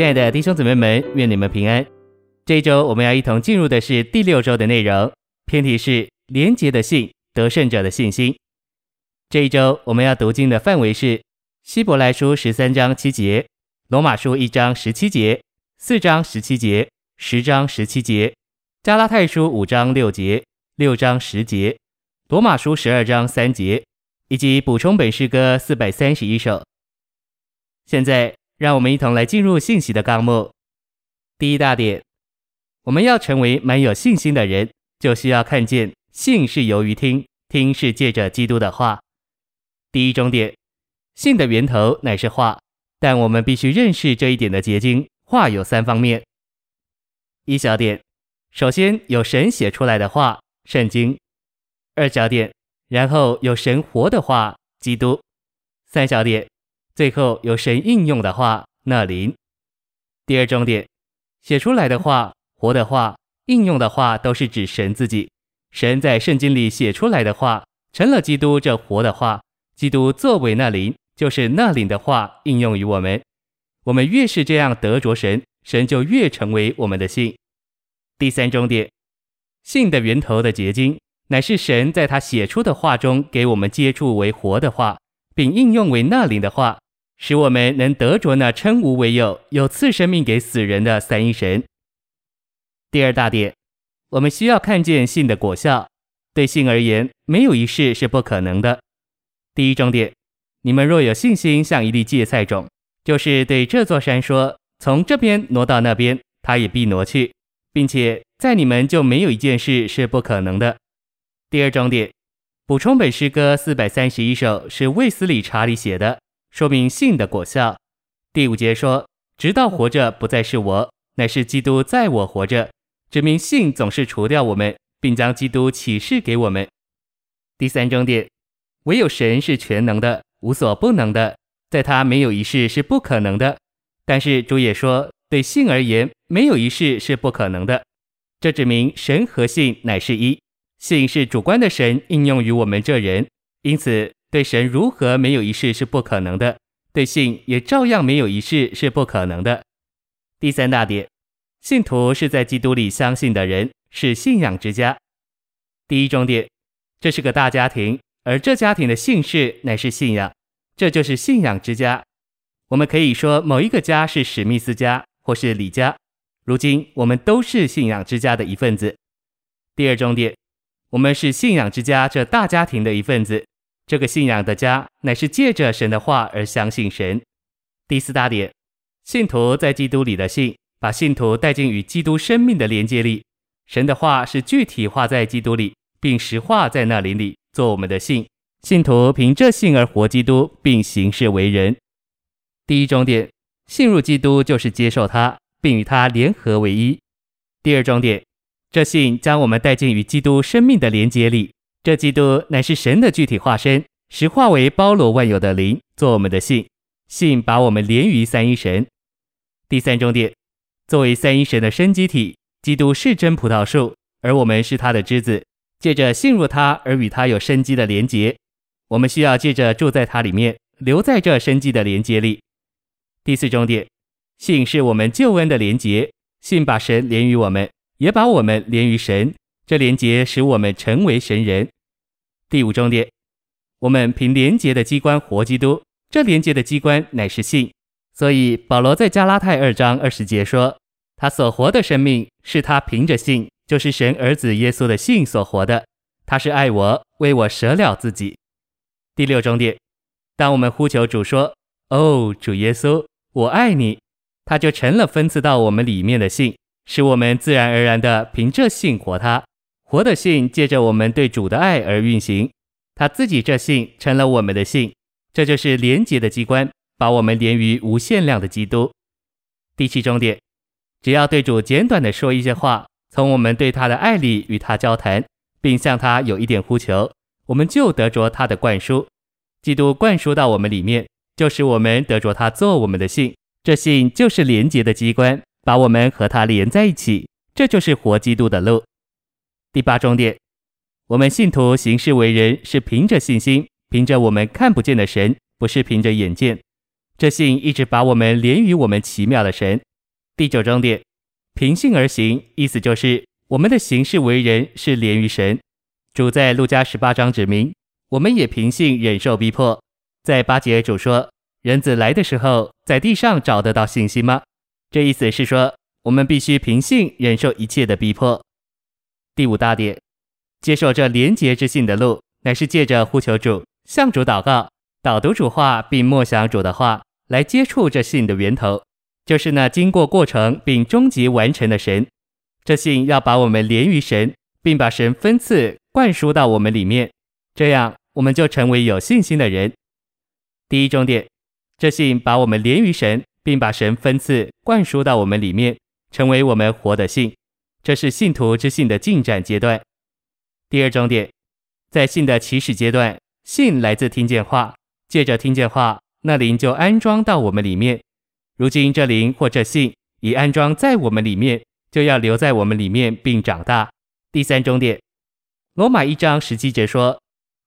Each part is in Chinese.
亲爱的弟兄姊妹们，愿你们平安。这一周我们要一同进入的是第六周的内容，篇题是廉洁的信，得胜者的信心。这一周我们要读经的范围是希伯来书十三章七节、罗马书一章十七节、四章十七节、十章十七节、加拉太书五章六节、六章十节、罗马书十二章三节，以及补充本诗歌四百三十一首。现在。让我们一同来进入信息的纲目。第一大点，我们要成为满有信心的人，就需要看见信是由于听，听是借着基督的话。第一中点，信的源头乃是话，但我们必须认识这一点的结晶。话有三方面。一小点，首先有神写出来的话，圣经；二小点，然后有神活的话，基督；三小点。最后由神应用的话，那灵。第二重点，写出来的话、活的话、应用的话，都是指神自己。神在圣经里写出来的话，成了基督这活的话。基督作为那灵，就是那灵的话应用于我们。我们越是这样得着神，神就越成为我们的信。第三重点，信的源头的结晶，乃是神在他写出的话中给我们接触为活的话，并应用为那灵的话。使我们能得着那称无为有、有赐生命给死人的三一神。第二大点，我们需要看见信的果效。对信而言，没有一事是不可能的。第一重点，你们若有信心，像一粒芥菜种，就是对这座山说：“从这边挪到那边，它也必挪去，并且在你们就没有一件事是不可能的。”第二重点，补充本诗歌四百三十一首是卫斯理查理写的。说明信的果效。第五节说：“直到活着，不再是我，乃是基督在我活着。”指明信总是除掉我们，并将基督启示给我们。第三重点，唯有神是全能的，无所不能的，在他没有一事是不可能的。但是主也说，对信而言，没有一事是不可能的。这指明神和信乃是一，信是主观的神应用于我们这人，因此。对神如何没有一事是不可能的，对信也照样没有一事是不可能的。第三大点，信徒是在基督里相信的人，是信仰之家。第一重点，这是个大家庭，而这家庭的姓氏乃是信仰，这就是信仰之家。我们可以说某一个家是史密斯家或是李家，如今我们都是信仰之家的一份子。第二重点，我们是信仰之家这大家庭的一份子。这个信仰的家乃是借着神的话而相信神。第四大点，信徒在基督里的信，把信徒带进与基督生命的连接里。神的话是具体化在基督里，并实化在那灵里，做我们的信。信徒凭这信而活基督，并行事为人。第一重点，信入基督就是接受他，并与他联合为一。第二重点，这信将我们带进与基督生命的连接里。这基督乃是神的具体化身，实化为包罗万有的灵，做我们的信。信把我们连于三一神。第三重点，作为三一神的生机体，基督是真葡萄树，而我们是他的枝子。借着信入他而与他有生机的连结，我们需要借着住在他里面，留在这生机的连结里。第四重点，信是我们救恩的连结，信把神连于我们，也把我们连于神。这连结使我们成为神人。第五重点，我们凭连结的机关活基督，这连结的机关乃是信。所以保罗在加拉太二章二十节说，他所活的生命是他凭着信，就是神儿子耶稣的信所活的。他是爱我，为我舍了自己。第六重点，当我们呼求主说：“哦，主耶稣，我爱你”，他就成了分赐到我们里面的信，使我们自然而然地凭这信活他。活的信借着我们对主的爱而运行，他自己这信成了我们的信，这就是连结的机关，把我们连于无限量的基督。第七重点，只要对主简短的说一些话，从我们对他的爱里与他交谈，并向他有一点呼求，我们就得着他的灌输。基督灌输到我们里面，就是我们得着他做我们的信。这信就是连结的机关，把我们和他连在一起，这就是活基督的路。第八重点，我们信徒行事为人是凭着信心，凭着我们看不见的神，不是凭着眼见。这信一直把我们连于我们奇妙的神，第九重点，凭信而行，意思就是我们的行事为人是连于神。主在路加十八章指明，我们也凭信忍受逼迫。在八节主说，人子来的时候，在地上找得到信心吗？这意思是说，我们必须凭信忍受一切的逼迫。第五大点，接受这廉洁之信的路，乃是借着呼求主、向主祷告、导读主话，并默想主的话，来接触这信的源头，就是那经过过程并终极完成的神。这信要把我们连于神，并把神分赐灌输到我们里面，这样我们就成为有信心的人。第一重点，这信把我们连于神。并把神分赐灌输到我们里面，成为我们活的信，这是信徒之信的进展阶段。第二重点，在信的起始阶段，信来自听见话，借着听见话，那灵就安装到我们里面。如今这灵或这信已安装在我们里面，就要留在我们里面并长大。第三重点，罗马一章十七节说：“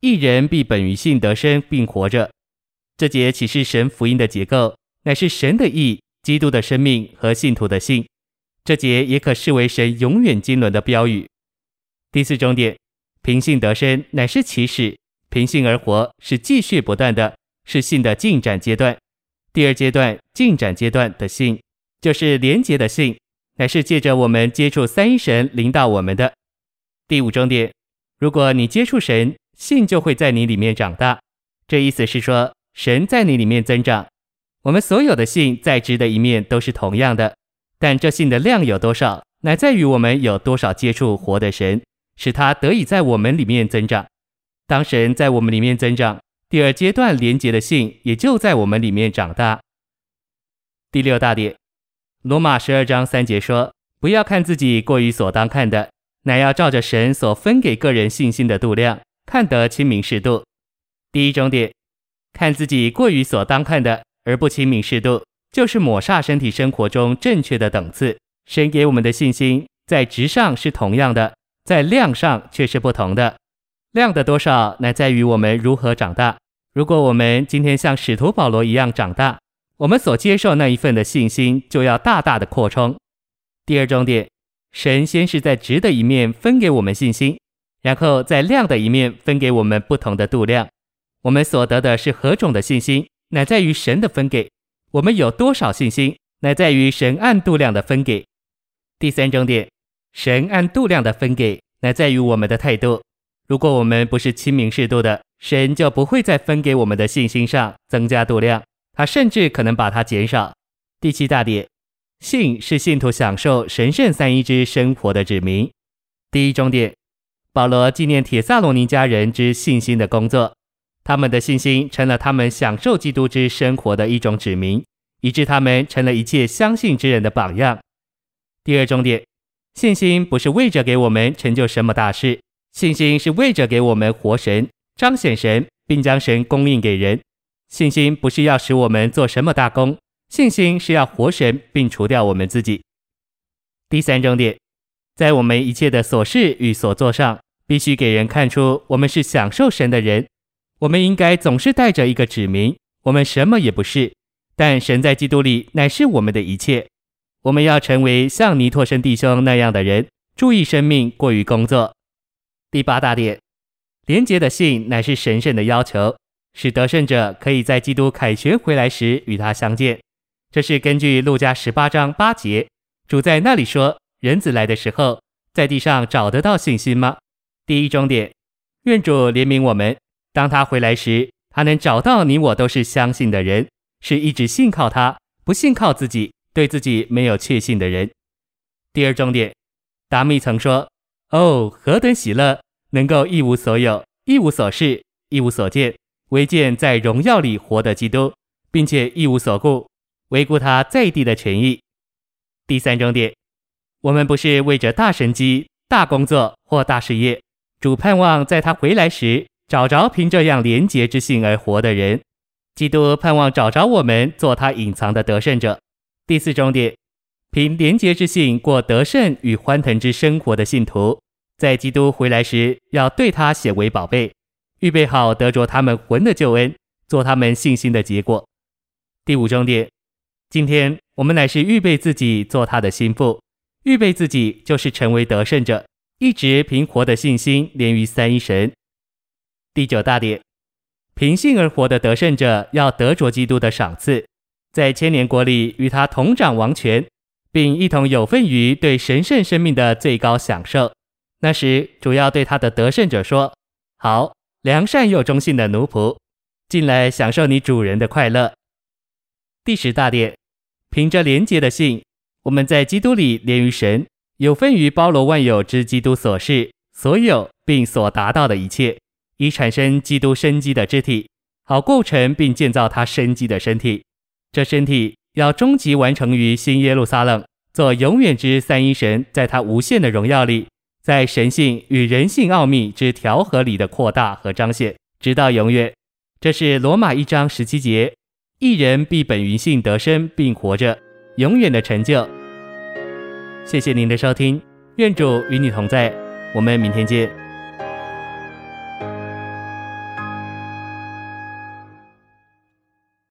一人必本于信得生并活着。”这节启示神福音的结构。乃是神的义、基督的生命和信徒的信，这节也可视为神永远经纶的标语。第四重点，凭信得生乃是起始，凭信而活是继续不断的，是信的进展阶段。第二阶段进展阶段的信，就是连结的信，乃是借着我们接触三一神领导我们的。第五重点，如果你接触神，信就会在你里面长大。这意思是说，神在你里面增长。我们所有的信在质的一面都是同样的，但这信的量有多少，乃在于我们有多少接触活的神，使他得以在我们里面增长。当神在我们里面增长，第二阶段连接的信也就在我们里面长大。第六大点，罗马十二章三节说：“不要看自己过于所当看的，乃要照着神所分给个人信心的度量，看得清明适度。”第一种点，看自己过于所当看的。而不清明适度，就是抹煞身体生活中正确的等次。神给我们的信心，在值上是同样的，在量上却是不同的。量的多少，乃在于我们如何长大。如果我们今天像使徒保罗一样长大，我们所接受那一份的信心就要大大的扩充。第二重点，神先是在值的一面分给我们信心，然后在量的一面分给我们不同的度量。我们所得的是何种的信心？乃在于神的分给，我们有多少信心，乃在于神按度量的分给。第三重点，神按度量的分给，乃在于我们的态度。如果我们不是清明适度的，神就不会在分给我们的信心上增加度量，他甚至可能把它减少。第七大点，信是信徒享受神圣三一之生活的指明。第一重点，保罗纪念铁萨罗尼家人之信心的工作。他们的信心成了他们享受基督之生活的一种指明，以致他们成了一切相信之人的榜样。第二重点，信心不是为着给我们成就什么大事，信心是为着给我们活神、彰显神，并将神供应给人。信心不是要使我们做什么大功，信心是要活神，并除掉我们自己。第三重点，在我们一切的琐事与所做上，必须给人看出我们是享受神的人。我们应该总是带着一个指明，我们什么也不是，但神在基督里乃是我们的一切。我们要成为像尼托生弟兄那样的人，注意生命过于工作。第八大点，廉洁的信乃是神圣的要求，使得胜者可以在基督凯旋回来时与他相见。这是根据路加十八章八节，主在那里说：“人子来的时候，在地上找得到信心吗？”第一终点，愿主怜悯我们。当他回来时，他能找到你我都是相信的人，是一直信靠他，不信靠自己，对自己没有确信的人。第二重点，达密曾说：“哦，何等喜乐，能够一无所有，一无所事，一无所见，唯见在荣耀里活的基督，并且一无所顾，唯顾他在地的权益。”第三重点，我们不是为着大神迹、大工作或大事业，主盼望在他回来时。找着凭这样廉洁之信而活的人，基督盼望找着我们做他隐藏的得胜者。第四重点，凭廉洁之信过得胜与欢腾之生活的信徒，在基督回来时要对他显为宝贝，预备好得着他们魂的救恩，做他们信心的结果。第五重点，今天我们乃是预备自己做他的心腹，预备自己就是成为得胜者，一直凭活的信心连于三一神。第九大点，凭信而活的得胜者要得着基督的赏赐，在千年国里与他同掌王权，并一同有份于对神圣生命的最高享受。那时，主要对他的得胜者说：“好，良善又忠信的奴仆，进来享受你主人的快乐。”第十大点，凭着廉洁的信，我们在基督里连于神，有分于包罗万有之基督所是、所有并所达到的一切，以产生基督生机的肢体，好构成并建造他生机的身体。这身体要终极完成于新耶路撒冷，做永远之三一神在他无限的荣耀里。在神性与人性奥秘之调和里的扩大和彰显，直到永远。这是罗马一章十七节，一人必本于信得生，并活着，永远的成就。谢谢您的收听，愿主与你同在，我们明天见。